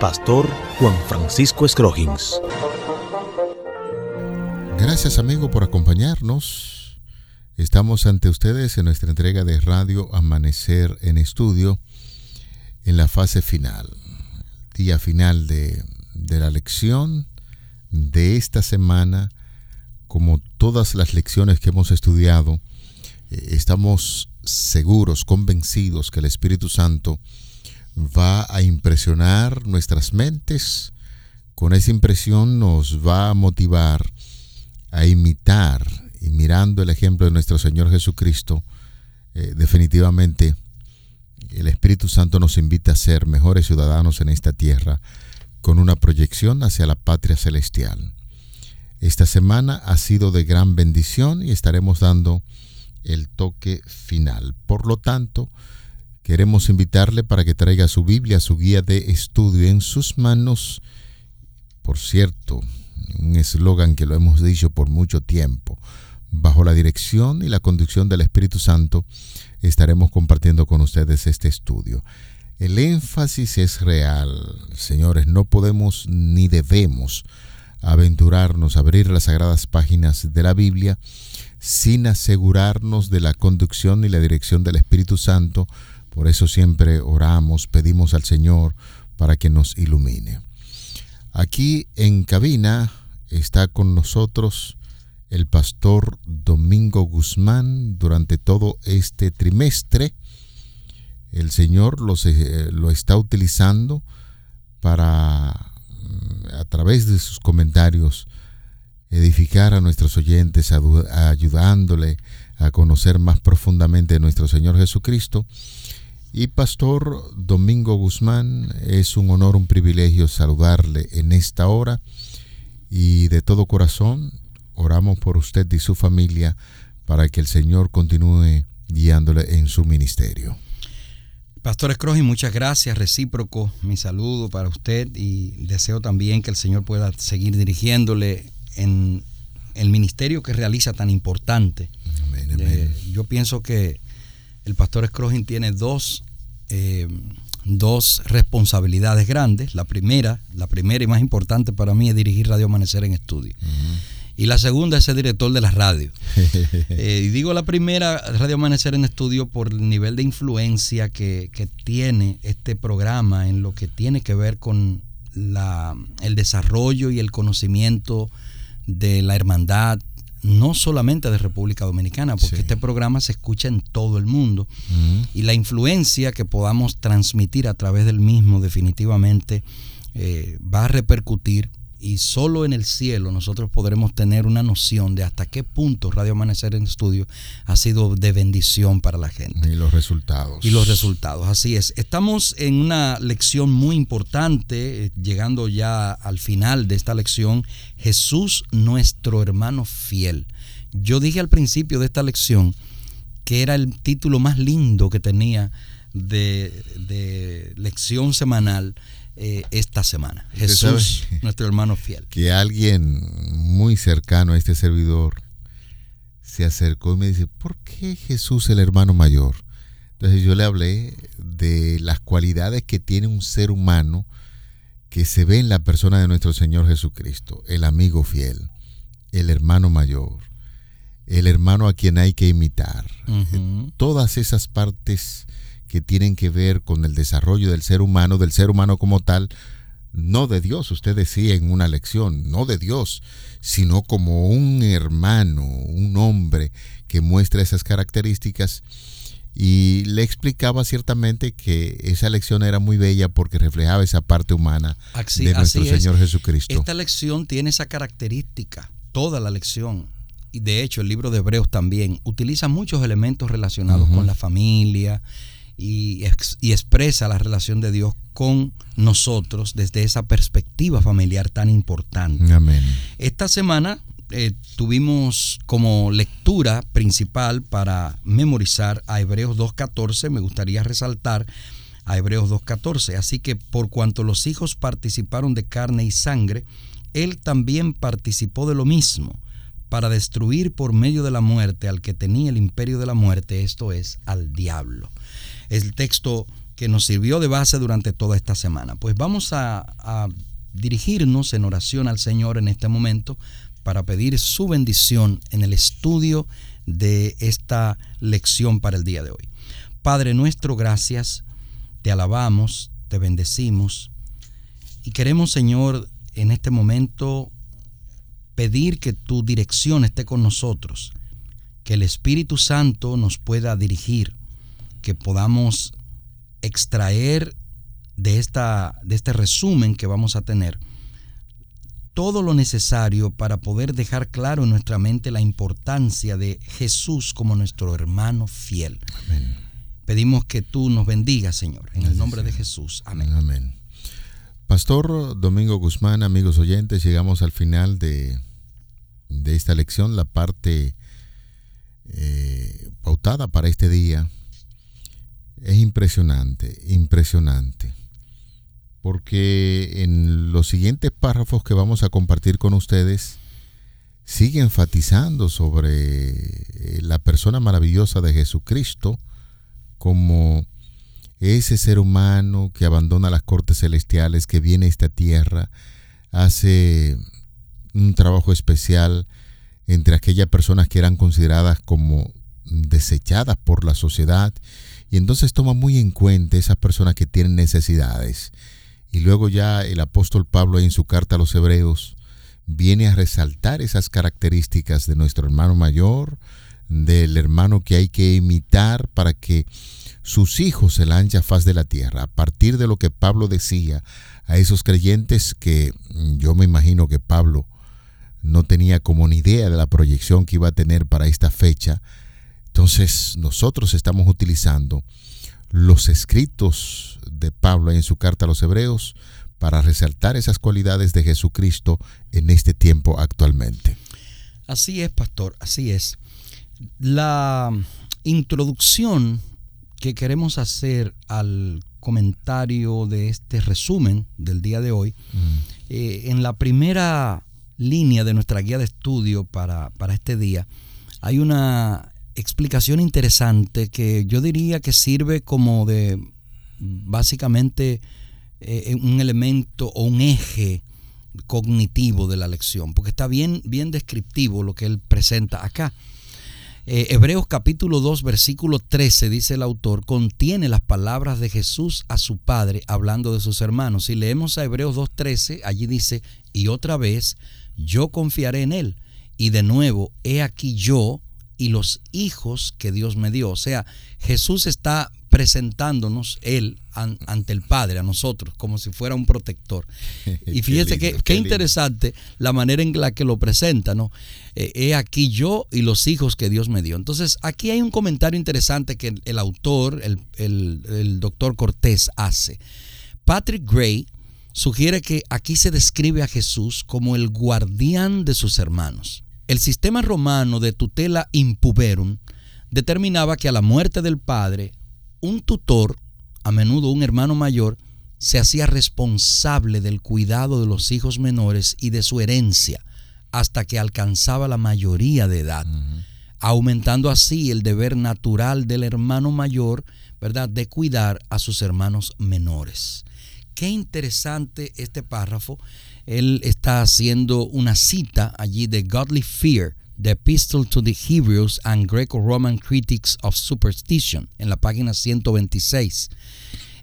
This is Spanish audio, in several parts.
Pastor Juan Francisco Scroggins. Gracias amigo por acompañarnos. Estamos ante ustedes en nuestra entrega de Radio Amanecer en Estudio en la fase final, día final de, de la lección de esta semana, como todas las lecciones que hemos estudiado, eh, estamos seguros, convencidos que el Espíritu Santo va a impresionar nuestras mentes. Con esa impresión nos va a motivar a imitar y mirando el ejemplo de nuestro Señor Jesucristo, eh, definitivamente el Espíritu Santo nos invita a ser mejores ciudadanos en esta tierra con una proyección hacia la patria celestial. Esta semana ha sido de gran bendición y estaremos dando el toque final. Por lo tanto, queremos invitarle para que traiga su Biblia, su guía de estudio en sus manos. Por cierto, un eslogan que lo hemos dicho por mucho tiempo. Bajo la dirección y la conducción del Espíritu Santo, estaremos compartiendo con ustedes este estudio. El énfasis es real, señores, no podemos ni debemos aventurarnos a abrir las sagradas páginas de la Biblia sin asegurarnos de la conducción y la dirección del Espíritu Santo. Por eso siempre oramos, pedimos al Señor para que nos ilumine. Aquí en cabina está con nosotros el pastor Domingo Guzmán durante todo este trimestre el Señor eh, lo está utilizando para, mm, a través de sus comentarios, edificar a nuestros oyentes, ayudándole a conocer más profundamente a nuestro Señor Jesucristo. Y Pastor Domingo Guzmán, es un honor, un privilegio saludarle en esta hora y de todo corazón oramos por usted y su familia para que el Señor continúe guiándole en su ministerio. Pastor Escroji, muchas gracias, recíproco, mi saludo para usted y deseo también que el Señor pueda seguir dirigiéndole en el ministerio que realiza tan importante. Eh, yo pienso que el pastor Escroji tiene dos, eh, dos responsabilidades grandes. La primera, la primera y más importante para mí es dirigir Radio Amanecer en estudio y la segunda es el director de la radio. Eh, y digo la primera, Radio Amanecer en Estudio, por el nivel de influencia que, tiene este programa en lo que tiene que ver con la, el desarrollo y el conocimiento de la hermandad, no solamente de República Dominicana, porque este programa se escucha en todo el mundo, y la influencia que podamos transmitir a través del mismo definitivamente eh, va a repercutir y solo en el cielo nosotros podremos tener una noción de hasta qué punto Radio Amanecer en Estudio ha sido de bendición para la gente. Y los resultados. Y los resultados, así es. Estamos en una lección muy importante, eh, llegando ya al final de esta lección, Jesús nuestro hermano fiel. Yo dije al principio de esta lección que era el título más lindo que tenía de, de lección semanal eh, esta semana. Jesús, nuestro hermano fiel. Que alguien muy cercano a este servidor se acercó y me dice, ¿por qué Jesús el hermano mayor? Entonces yo le hablé de las cualidades que tiene un ser humano que se ve en la persona de nuestro Señor Jesucristo, el amigo fiel, el hermano mayor, el hermano a quien hay que imitar. Todas esas partes que tienen que ver con el desarrollo del ser humano, del ser humano como tal, no de Dios, usted decía en una lección, no de Dios, sino como un hermano, un hombre que muestra esas características. Y le explicaba ciertamente que esa lección era muy bella porque reflejaba esa parte humana de nuestro Señor Jesucristo. Esta lección tiene esa característica, toda la lección. Y de hecho el libro de Hebreos también utiliza muchos elementos relacionados con la familia, y, expresa la relación de Dios con nosotros desde esa perspectiva familiar tan importante. Amén. Esta semana eh, tuvimos como lectura principal para memorizar a Hebreos 2.14. Me gustaría resaltar a Hebreos 2.14. Así que por cuanto los hijos participaron de carne y sangre, él también participó de lo mismo, para destruir por medio de la muerte al que tenía el imperio de la muerte, esto es, al diablo. El texto que nos sirvió de base durante toda esta semana. Pues vamos a dirigirnos en oración al Señor en este momento para pedir su bendición en el estudio de esta lección para el día de hoy. Padre nuestro, gracias, te alabamos, te bendecimos y queremos, Señor, en este momento pedir que tu dirección esté con nosotros, que el Espíritu Santo nos pueda dirigir, que podamos extraer de, esta, de este resumen que vamos a tener todo lo necesario para poder dejar claro en nuestra mente la importancia de Jesús como nuestro hermano fiel. Amén. Pedimos que tú nos bendigas, Señor, en el nombre de Jesús. Amén. Amén. Pastor Domingo Guzmán, amigos oyentes, llegamos al final de, de esta lección, la parte eh, pautada para este día. Es impresionante, impresionante. Porque en los siguientes párrafos que vamos a compartir con ustedes sigue enfatizando sobre eh, la persona maravillosa de Jesucristo como ese ser humano que abandona las cortes celestiales, que viene a esta tierra, hace un trabajo especial entre aquellas personas que eran consideradas como desechadas por la sociedad y entonces toma muy en cuenta esas personas que tienen necesidades y luego ya el apóstol Pablo en su carta a los hebreos viene a resaltar esas características de nuestro hermano mayor, del hermano que hay que imitar para que sus hijos se la ancha faz de la tierra. A partir de lo que Pablo decía a esos creyentes que yo me imagino que Pablo no tenía como ni idea de la proyección que iba a tener para esta fecha, entonces nosotros estamos utilizando los escritos de Pablo en su carta a los hebreos para resaltar esas cualidades de Jesucristo en este tiempo actualmente. Así es, pastor, así es. La introducción que queremos hacer al comentario de este resumen del día de hoy, mm. eh, en la primera línea de nuestra guía de estudio para, para este día, hay una explicación interesante que yo diría que sirve como de básicamente eh, un elemento o un eje cognitivo de la lección, porque está bien, bien descriptivo lo que él presenta acá. Eh, Hebreos capítulo 2, versículo 13, dice el autor, contiene las palabras de Jesús a su Padre hablando de sus hermanos. Si leemos a Hebreos 2.13, allí dice, y otra vez, yo confiaré en Él. Y de nuevo, he aquí yo y los hijos que Dios me dio. O sea, Jesús está presentándonos Él ante el Padre, a nosotros, como si fuera un protector. Y fíjese que qué, interesante la manera en la que lo presenta, ¿no? Eh, he aquí yo y los hijos que Dios me dio. Entonces, aquí hay un comentario interesante que el, autor, el, el doctor Cortés, hace. Patrick Gray sugiere que aquí se describe a Jesús como el guardián de sus hermanos. El sistema romano de tutela impuberum determinaba que a la muerte del padre, un tutor, a menudo un hermano mayor, se hacía responsable del cuidado de los hijos menores y de su herencia hasta que alcanzaba la mayoría de edad, aumentando así el deber natural del hermano mayor, ¿verdad?, de cuidar a sus hermanos menores. Qué interesante este párrafo él está haciendo una cita allí de Godly Fear, The Epistle to the Hebrews and Greco-Roman Critics of Superstition, en la página 126.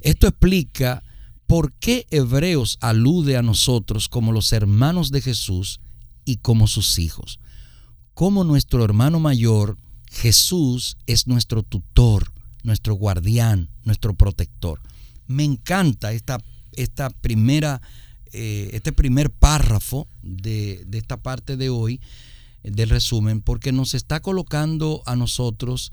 Esto explica por qué Hebreos alude a nosotros como los hermanos de Jesús y como sus hijos. Como nuestro hermano mayor, Jesús es nuestro tutor, nuestro guardián, nuestro protector. Me encanta esta, esta primera eh, este primer párrafo de, esta parte de hoy del resumen porque nos está colocando a nosotros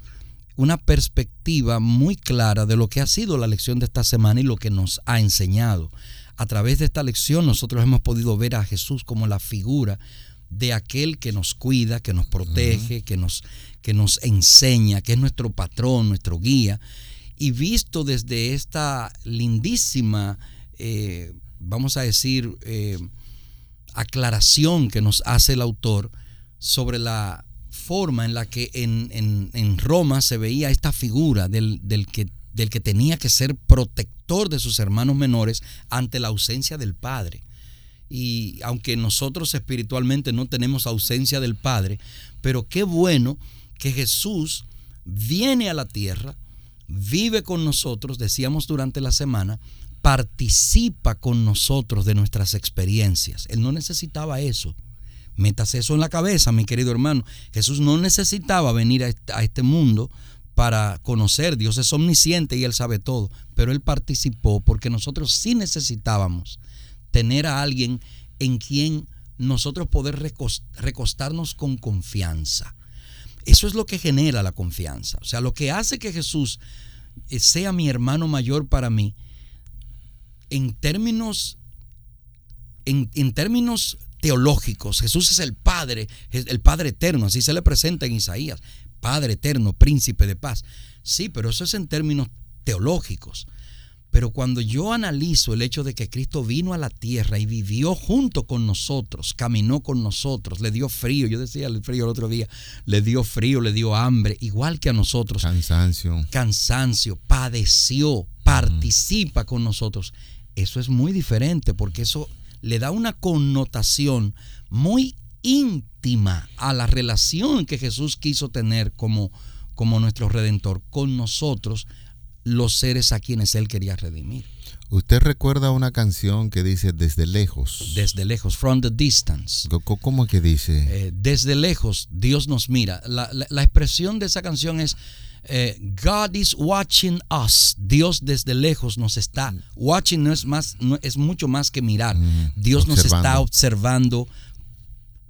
una perspectiva muy clara de lo que ha sido la lección de esta semana y lo que nos ha enseñado. A través de esta lección nosotros hemos podido ver a Jesús como la figura de aquel que nos cuida, que nos protege, que, nos, que nos enseña, que es nuestro patrón, nuestro guía. Y visto desde esta lindísima, eh, vamos a decir, eh, aclaración que nos hace el autor sobre la forma en la que en, Roma se veía esta figura del, que, del que tenía que ser protector de sus hermanos menores ante la ausencia del Padre. Y aunque nosotros espiritualmente no tenemos ausencia del Padre, pero qué bueno que Jesús viene a la tierra, vive con nosotros, decíamos durante la semana, participa con nosotros de nuestras experiencias. Él no necesitaba eso. Métase eso en la cabeza, mi querido hermano. Jesús no necesitaba venir a este mundo para conocer. Dios es omnisciente y Él sabe todo. Pero Él participó porque nosotros sí necesitábamos tener a alguien en quien nosotros poder recostarnos con confianza. Eso es lo que genera la confianza. O sea, lo que hace que Jesús eh, sea mi hermano mayor para mí, en términos, en, en términos teológicos. Jesús es el Padre, el Padre eterno, así se le presenta en Isaías. Padre eterno, príncipe de paz. Sí, pero eso es en términos teológicos. Pero cuando yo analizo el hecho de que Cristo vino a la tierra y vivió junto con nosotros, caminó con nosotros, le dio frío, yo decía el frío el otro día, le dio frío, le dio hambre, igual que a nosotros. Cansancio. Cansancio, padeció, participa con nosotros. Eso es muy diferente porque eso le da una connotación muy íntima a la relación que Jesús quiso tener como, como nuestro redentor con nosotros, los seres a quienes Él quería redimir. ¿Usted recuerda una canción que dice desde lejos? Desde lejos, from the distance. ¿Cómo que dice? Eh, desde lejos, Dios nos mira. La, la, expresión de esa canción es eh, God is watching us. Dios desde lejos nos está watching no es más no, es mucho más que mirar. Dios nos está observando,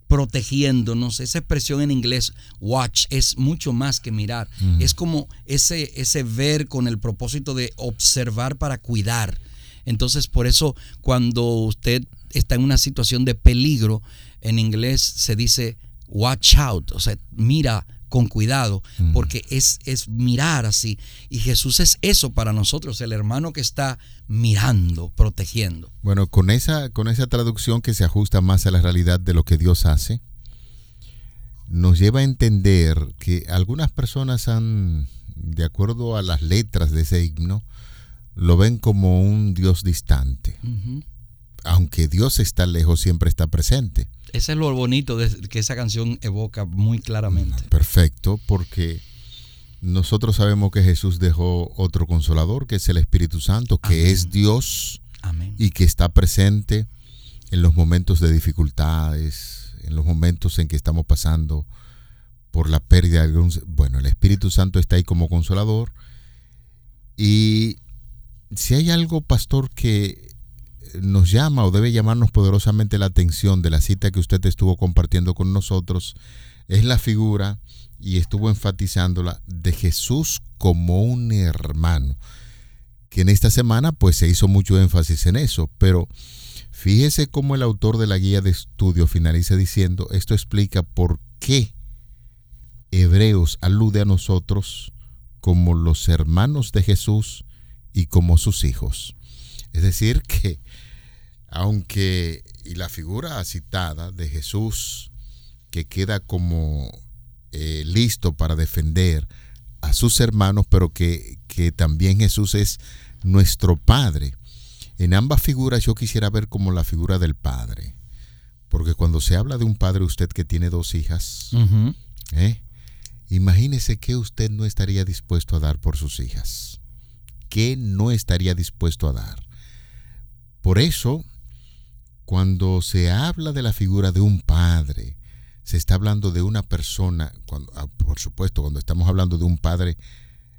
protegiéndonos. Esa expresión en inglés watch es mucho más que mirar. Es como ese ese ver con el propósito de observar para cuidar. Entonces, por eso cuando usted está en una situación de peligro, en inglés se dice watch out, o sea, mira con cuidado, porque es, es mirar así. Y Jesús es eso para nosotros, el hermano que está mirando, protegiendo. Bueno, con esa, con esa traducción que se ajusta más a la realidad de lo que Dios hace, nos lleva a entender que algunas personas han, de acuerdo a las letras de ese himno, lo ven como un Dios distante. Aunque Dios está lejos, siempre está presente. Ese es lo bonito de, que esa canción evoca muy claramente. Perfecto, porque nosotros sabemos que Jesús dejó otro consolador, que es el Espíritu Santo, que es Dios y que está presente en los momentos de dificultades, en los momentos en que estamos pasando por la pérdida de algún... Bueno, el Espíritu Santo está ahí como consolador. Y si hay algo, pastor, que nos llama o debe llamarnos poderosamente la atención de la cita que usted estuvo compartiendo con nosotros es la figura, y estuvo enfatizándola, de Jesús como un hermano. Que en esta semana pues se hizo mucho énfasis en eso, pero fíjese cómo el autor de la guía de estudio finaliza diciendo, esto explica por qué Hebreos alude a nosotros como los hermanos de Jesús y como sus hijos. Es decir, que aunque, y la figura citada de Jesús, que queda como eh, listo para defender a sus hermanos, pero que, que también Jesús es nuestro Padre. En ambas figuras yo quisiera ver como la figura del Padre. Porque cuando se habla de un padre, usted que tiene dos hijas, ¿eh? imagínese que usted no estaría dispuesto a dar por sus hijas. ¿Qué no estaría dispuesto a dar? Por eso cuando se habla de la figura de un padre, se está hablando de una persona, cuando, ah, por supuesto, cuando estamos hablando de un padre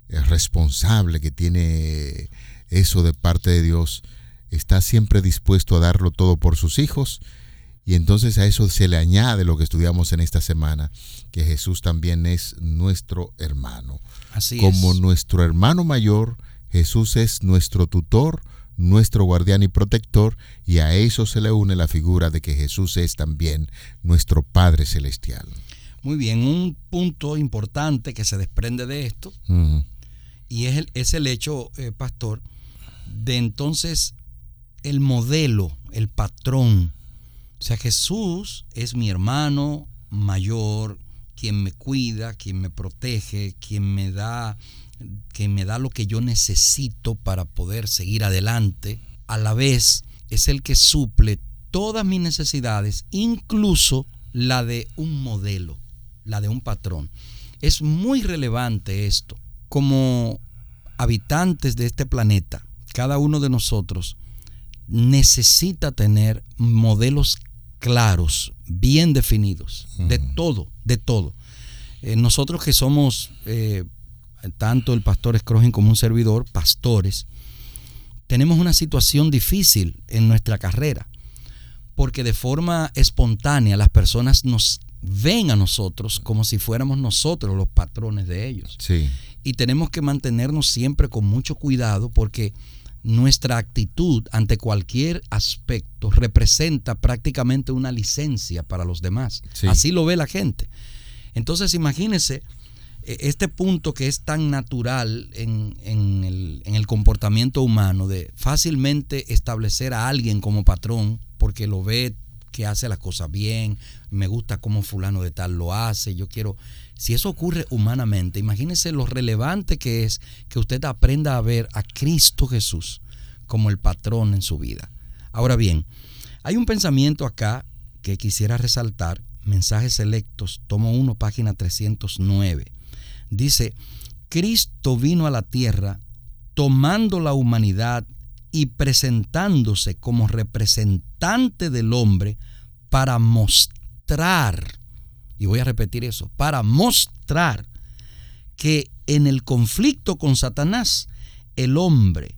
eh, responsable que tiene eso de parte de Dios, está siempre dispuesto a darlo todo por sus hijos Y entonces a eso se le añade lo que estudiamos en esta semana, que Jesús también es nuestro hermano. Así Como nuestro hermano mayor, Jesús es nuestro tutor, nuestro guardián y protector, y a eso se le une la figura de que Jesús es también nuestro Padre Celestial. Muy bien, un punto importante que se desprende de esto, y es el, es el hecho, eh, pastor, de entonces el modelo, el patrón. O sea, Jesús es mi hermano mayor, quien me cuida, quien me protege, quien me da, quien me da lo que yo necesito para poder seguir adelante. A la vez es el que suple todas mis necesidades, incluso la de un modelo, la de un patrón. Es muy relevante esto. Como habitantes de este planeta, cada uno de nosotros necesita tener modelos claros, bien definidos, de todo, de todo. Eh, nosotros que somos, eh, tanto el pastor Scrogen como un servidor, pastores, tenemos una situación difícil en nuestra carrera, porque de forma espontánea las personas nos ven a nosotros como si fuéramos nosotros los patrones de ellos. Sí. Y tenemos que mantenernos siempre con mucho cuidado porque nuestra actitud ante cualquier aspecto representa prácticamente una licencia para los demás. Así lo ve la gente. Entonces imagínense este punto que es tan natural en, el, en, el, comportamiento humano de fácilmente establecer a alguien como patrón porque lo ve que hace las cosas bien, me gusta cómo fulano de tal lo hace, yo quiero si eso ocurre humanamente, imagínese lo relevante que es que usted aprenda a ver a Cristo Jesús como el patrón en su vida. Ahora bien, hay un pensamiento acá que quisiera resaltar, mensajes selectos, tomo 1, página 309. Dice, Cristo vino a la tierra tomando la humanidad y presentándose como representante del hombre para mostrar y voy a repetir eso, para mostrar que en el conflicto con Satanás, el hombre,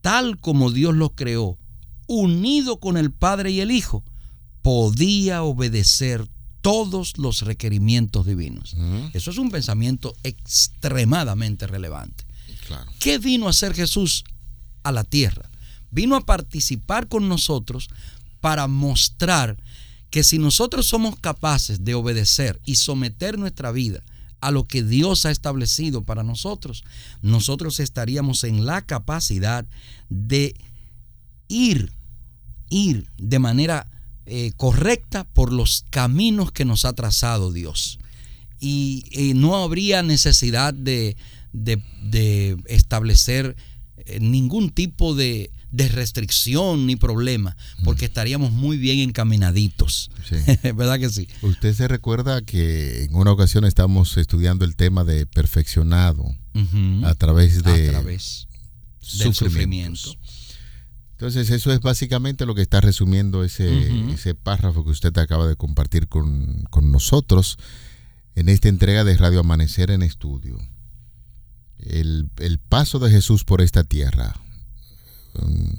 tal como Dios lo creó, unido con el Padre y el Hijo, podía obedecer todos los requerimientos divinos. Eso es un pensamiento extremadamente relevante. ¿Qué vino a hacer Jesús a la tierra? Vino a participar con nosotros para mostrar que si nosotros somos capaces de obedecer y someter nuestra vida a lo que Dios ha establecido para nosotros, nosotros estaríamos en la capacidad de ir, ir de manera eh, correcta por los caminos que nos ha trazado Dios. Y eh, no habría necesidad de, de establecer eh, ningún tipo de, de restricción ni problema, porque estaríamos muy bien encaminaditos. ¿Verdad que sí? Usted se recuerda que en una ocasión estamos estudiando el tema de perfeccionado a través de a través del sufrimiento. Entonces eso es básicamente lo que está resumiendo ese, ese párrafo que usted acaba de compartir con, con nosotros en esta entrega de Radio Amanecer en Estudio. El, el, paso de Jesús por esta tierra,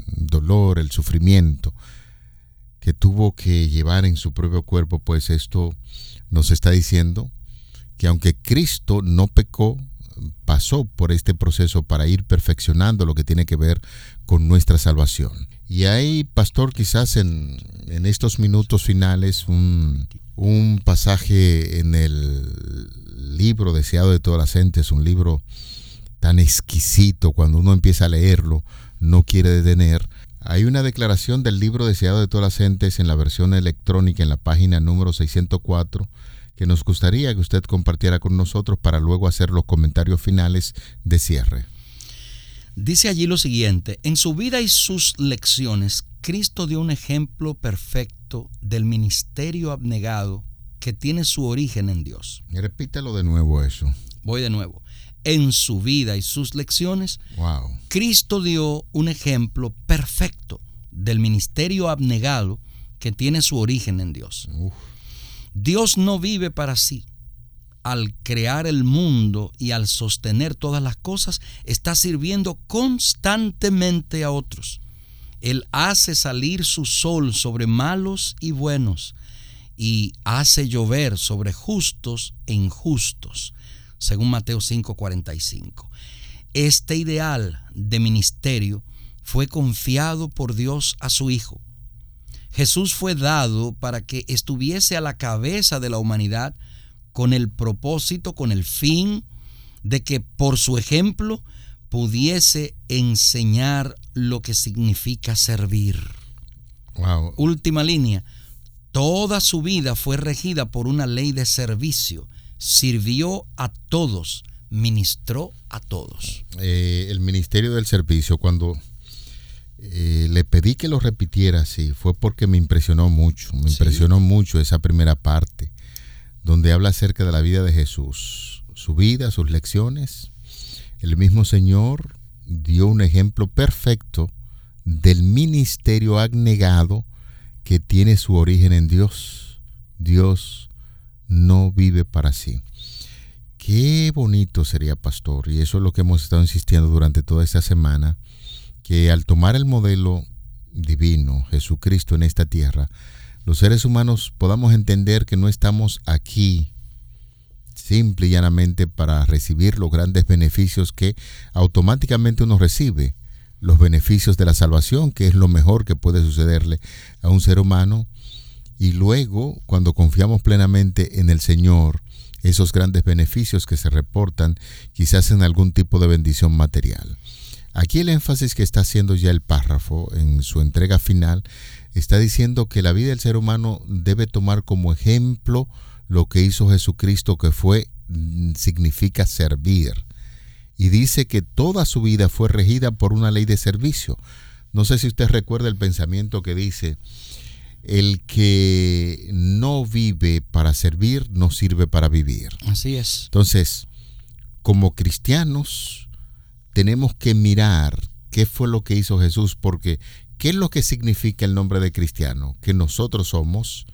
dolor, el sufrimiento que tuvo que llevar en su propio cuerpo, pues esto nos está diciendo que aunque Cristo no pecó, pasó por este proceso para ir perfeccionando lo que tiene que ver con nuestra salvación. Y hay, pastor, quizás en, en estos minutos finales un, un pasaje en el libro deseado de todas las gentes, un libro tan exquisito cuando uno empieza a leerlo, no quiere detener. Hay una declaración del libro deseado de todas las gentes en la versión electrónica en la página número 604 que nos gustaría que usted compartiera con nosotros para luego hacer los comentarios finales de cierre. Dice allí lo siguiente, en su vida y sus lecciones, Cristo dio un ejemplo perfecto del ministerio abnegado que tiene su origen en Dios. Repítalo de nuevo eso. Voy de nuevo en su vida y sus lecciones, Cristo dio un ejemplo perfecto del ministerio abnegado que tiene su origen en Dios. Dios no vive para sí. Al crear el mundo y al sostener todas las cosas, está sirviendo constantemente a otros. Él hace salir su sol sobre malos y buenos y hace llover sobre justos e injustos, según Mateo 5:45. Este ideal de ministerio fue confiado por Dios a su Hijo. Jesús fue dado para que estuviese a la cabeza de la humanidad con el propósito, con el fin de que por su ejemplo pudiese enseñar lo que significa servir. Última línea. Toda su vida fue regida por una ley de servicio. Sirvió a todos, ministró a todos. Eh, el ministerio del servicio, cuando eh, le pedí que lo repitiera sí, fue porque me impresionó mucho, me impresionó mucho esa primera parte, donde habla acerca de la vida de Jesús, su vida, sus lecciones. El mismo Señor dio un ejemplo perfecto del ministerio abnegado que tiene su origen en Dios. Dios no vive para sí. Qué bonito sería, pastor, y eso es lo que hemos estado insistiendo durante toda esta semana, que al tomar el modelo divino, Jesucristo en esta tierra, los seres humanos podamos entender que no estamos aquí simple y llanamente para recibir los grandes beneficios que automáticamente uno recibe, los beneficios de la salvación, que es lo mejor que puede sucederle a un ser humano, y luego, cuando confiamos plenamente en el Señor, esos grandes beneficios que se reportan quizás en algún tipo de bendición material. Aquí el énfasis que está haciendo ya el párrafo en su entrega final está diciendo que la vida del ser humano debe tomar como ejemplo lo que hizo Jesucristo, que fue, mm, significa servir. Y dice que toda su vida fue regida por una ley de servicio. No sé si usted recuerda el pensamiento que dice, el que no vive para servir, no sirve para vivir. Así es. Entonces, como cristianos, tenemos que mirar qué fue lo que hizo Jesús, porque ¿qué es lo que significa el nombre de cristiano? Que nosotros somos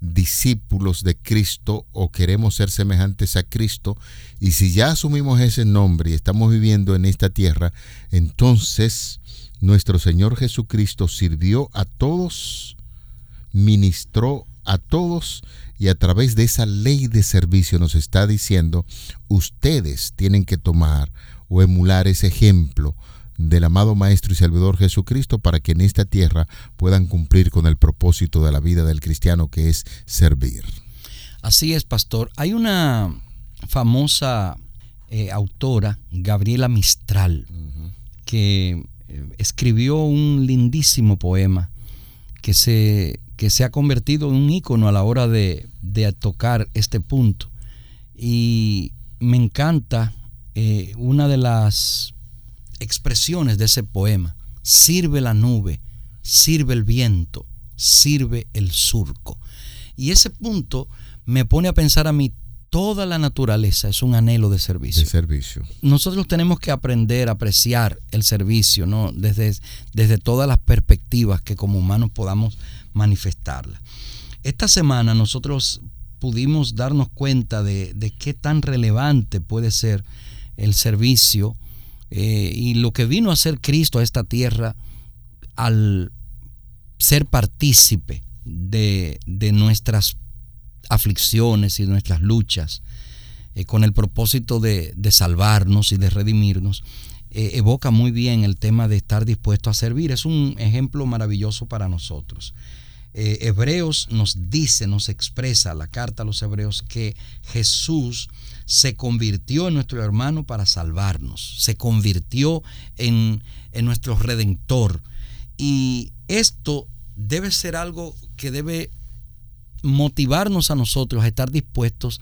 discípulos de Cristo o queremos ser semejantes a Cristo y si ya asumimos ese nombre y estamos viviendo en esta tierra, entonces nuestro Señor Jesucristo sirvió a todos, ministró a todos y a través de esa ley de servicio nos está diciendo, ustedes tienen que tomar o emular ese ejemplo del amado Maestro y Salvador Jesucristo para que en esta tierra puedan cumplir con el propósito de la vida del cristiano que es servir. Así es, pastor. Hay una famosa eh, autora, Gabriela Mistral, que eh, escribió un lindísimo poema que se, que se ha convertido en un ícono a la hora de, de tocar este punto. Y me encanta eh, una de las expresiones de ese poema. Sirve la nube, sirve el viento, sirve el surco. Y ese punto me pone a pensar a mí, toda la naturaleza es un anhelo de servicio. De servicio. Nosotros tenemos que aprender a apreciar el servicio, ¿no? Desde, desde todas las perspectivas que como humanos podamos manifestarla. Esta semana nosotros pudimos darnos cuenta de, de qué tan relevante puede ser el servicio eh, y lo que vino a ser Cristo a esta tierra al ser partícipe de, nuestras aflicciones y nuestras luchas, eh, con el propósito de, salvarnos y de redimirnos, eh, evoca muy bien el tema de estar dispuesto a servir. Es un ejemplo maravilloso para nosotros. Hebreos nos dice, nos expresa la carta a los Hebreos que Jesús se convirtió en nuestro hermano para salvarnos, se convirtió en, nuestro redentor. Y esto debe ser algo que debe motivarnos a nosotros a estar dispuestos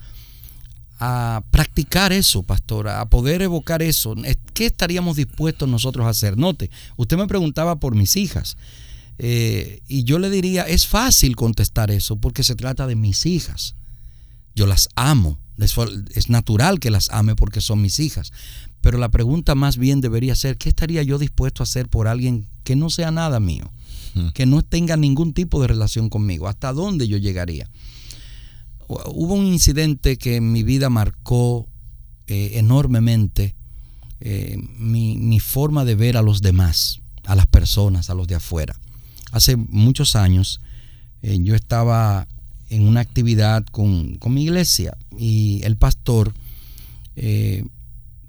a practicar eso, pastora, a poder evocar eso. ¿Qué estaríamos dispuestos nosotros a hacer? Note, usted me preguntaba por mis hijas. Eh, y yo le diría, es fácil contestar eso porque se trata de mis hijas. Yo las amo. Es natural que las ame porque son mis hijas. Pero la pregunta más bien debería ser, ¿qué estaría yo dispuesto a hacer por alguien que no sea nada mío? Que no tenga ningún tipo de relación conmigo. ¿Hasta dónde yo llegaría? Hubo un incidente que en mi vida marcó eh, enormemente eh, mi, mi forma de ver a los demás. a las personas, a los de afuera. Hace muchos años eh, yo estaba en una actividad con, mi iglesia y el pastor, eh,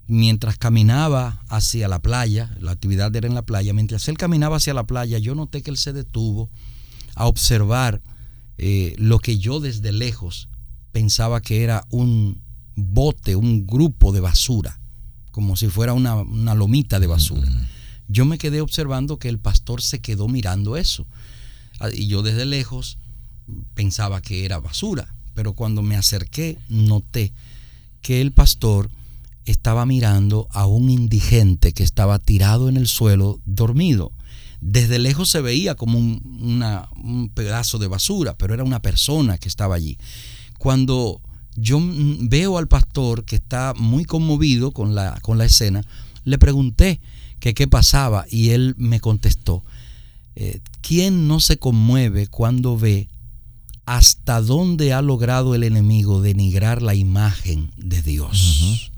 mientras caminaba hacia la playa, la actividad era en la playa, mientras él caminaba hacia la playa, yo noté que él se detuvo a observar eh, lo que yo desde lejos pensaba que era un bote, un grupo de basura, como si fuera una, una lomita de basura. Yo me quedé observando que el pastor se quedó mirando eso. Ah, y yo desde lejos pensaba que era basura, pero cuando me acerqué noté que el pastor estaba mirando a un indigente que estaba tirado en el suelo dormido. Desde lejos se veía como un, pedazo de basura, pero era una persona que estaba allí. Cuando yo veo al pastor que está muy conmovido con la, con la escena, le pregunté que qué pasaba y él me contestó, eh, ¿quién no se conmueve cuando ve hasta dónde ha logrado el enemigo denigrar la imagen de Dios.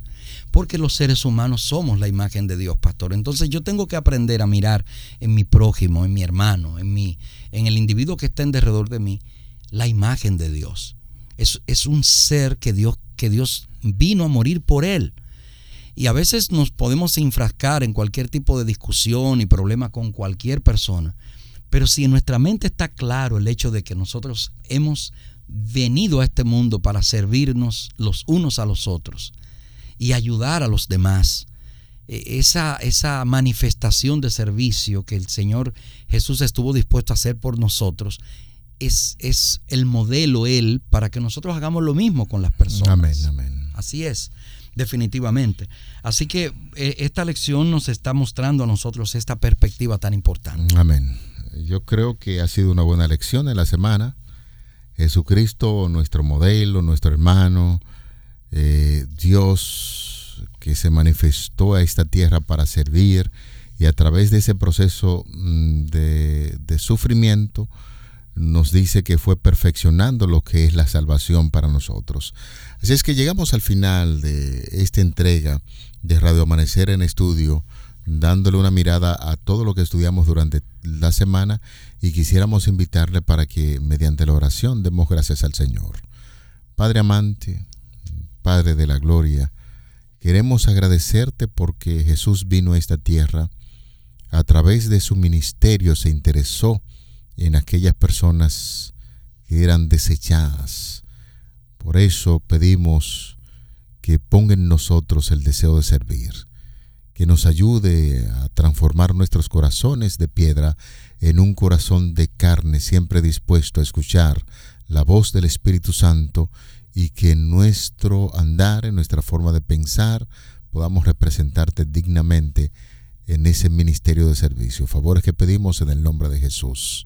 Porque los seres humanos somos la imagen de Dios, pastor. Entonces yo tengo que aprender a mirar en mi prójimo, en mi hermano, en, mi, en el individuo que está en derredor de mí, la imagen de Dios. Es, es un ser que Dios, que Dios vino a morir por él. Y a veces nos podemos enfrascar en cualquier tipo de discusión y problema con cualquier persona. Pero si en nuestra mente está claro el hecho de que nosotros hemos venido a este mundo para servirnos los unos a los otros y ayudar a los demás, e, esa, esa manifestación de servicio que el Señor Jesús estuvo dispuesto a hacer por nosotros, es, es, el modelo Él para que nosotros hagamos lo mismo con las personas. Amén, amén. Así es, definitivamente. Así que e, esta lección nos está mostrando a nosotros esta perspectiva tan importante. Amén yo creo que ha sido una buena lección en la semana. Jesucristo, nuestro modelo, nuestro hermano, eh, Dios que se manifestó a esta tierra para servir y a través de ese proceso mm, de sufrimiento nos dice que fue perfeccionando lo que es la salvación para nosotros. Así es que llegamos al final de esta entrega de Radio Amanecer en Estudio dándole una mirada a todo lo que estudiamos durante la semana y quisiéramos invitarle para que mediante la oración demos gracias al Señor. Padre amante, Padre de la Gloria, queremos agradecerte porque Jesús vino a esta tierra, a través de su ministerio se interesó en aquellas personas que eran desechadas. Por eso pedimos que ponga en nosotros el deseo de servir que nos ayude a transformar nuestros corazones de piedra en un corazón de carne, siempre dispuesto a escuchar la voz del Espíritu Santo y que en nuestro andar, en nuestra forma de pensar, podamos representarte dignamente en ese ministerio de servicio. Favores que pedimos en el nombre de Jesús.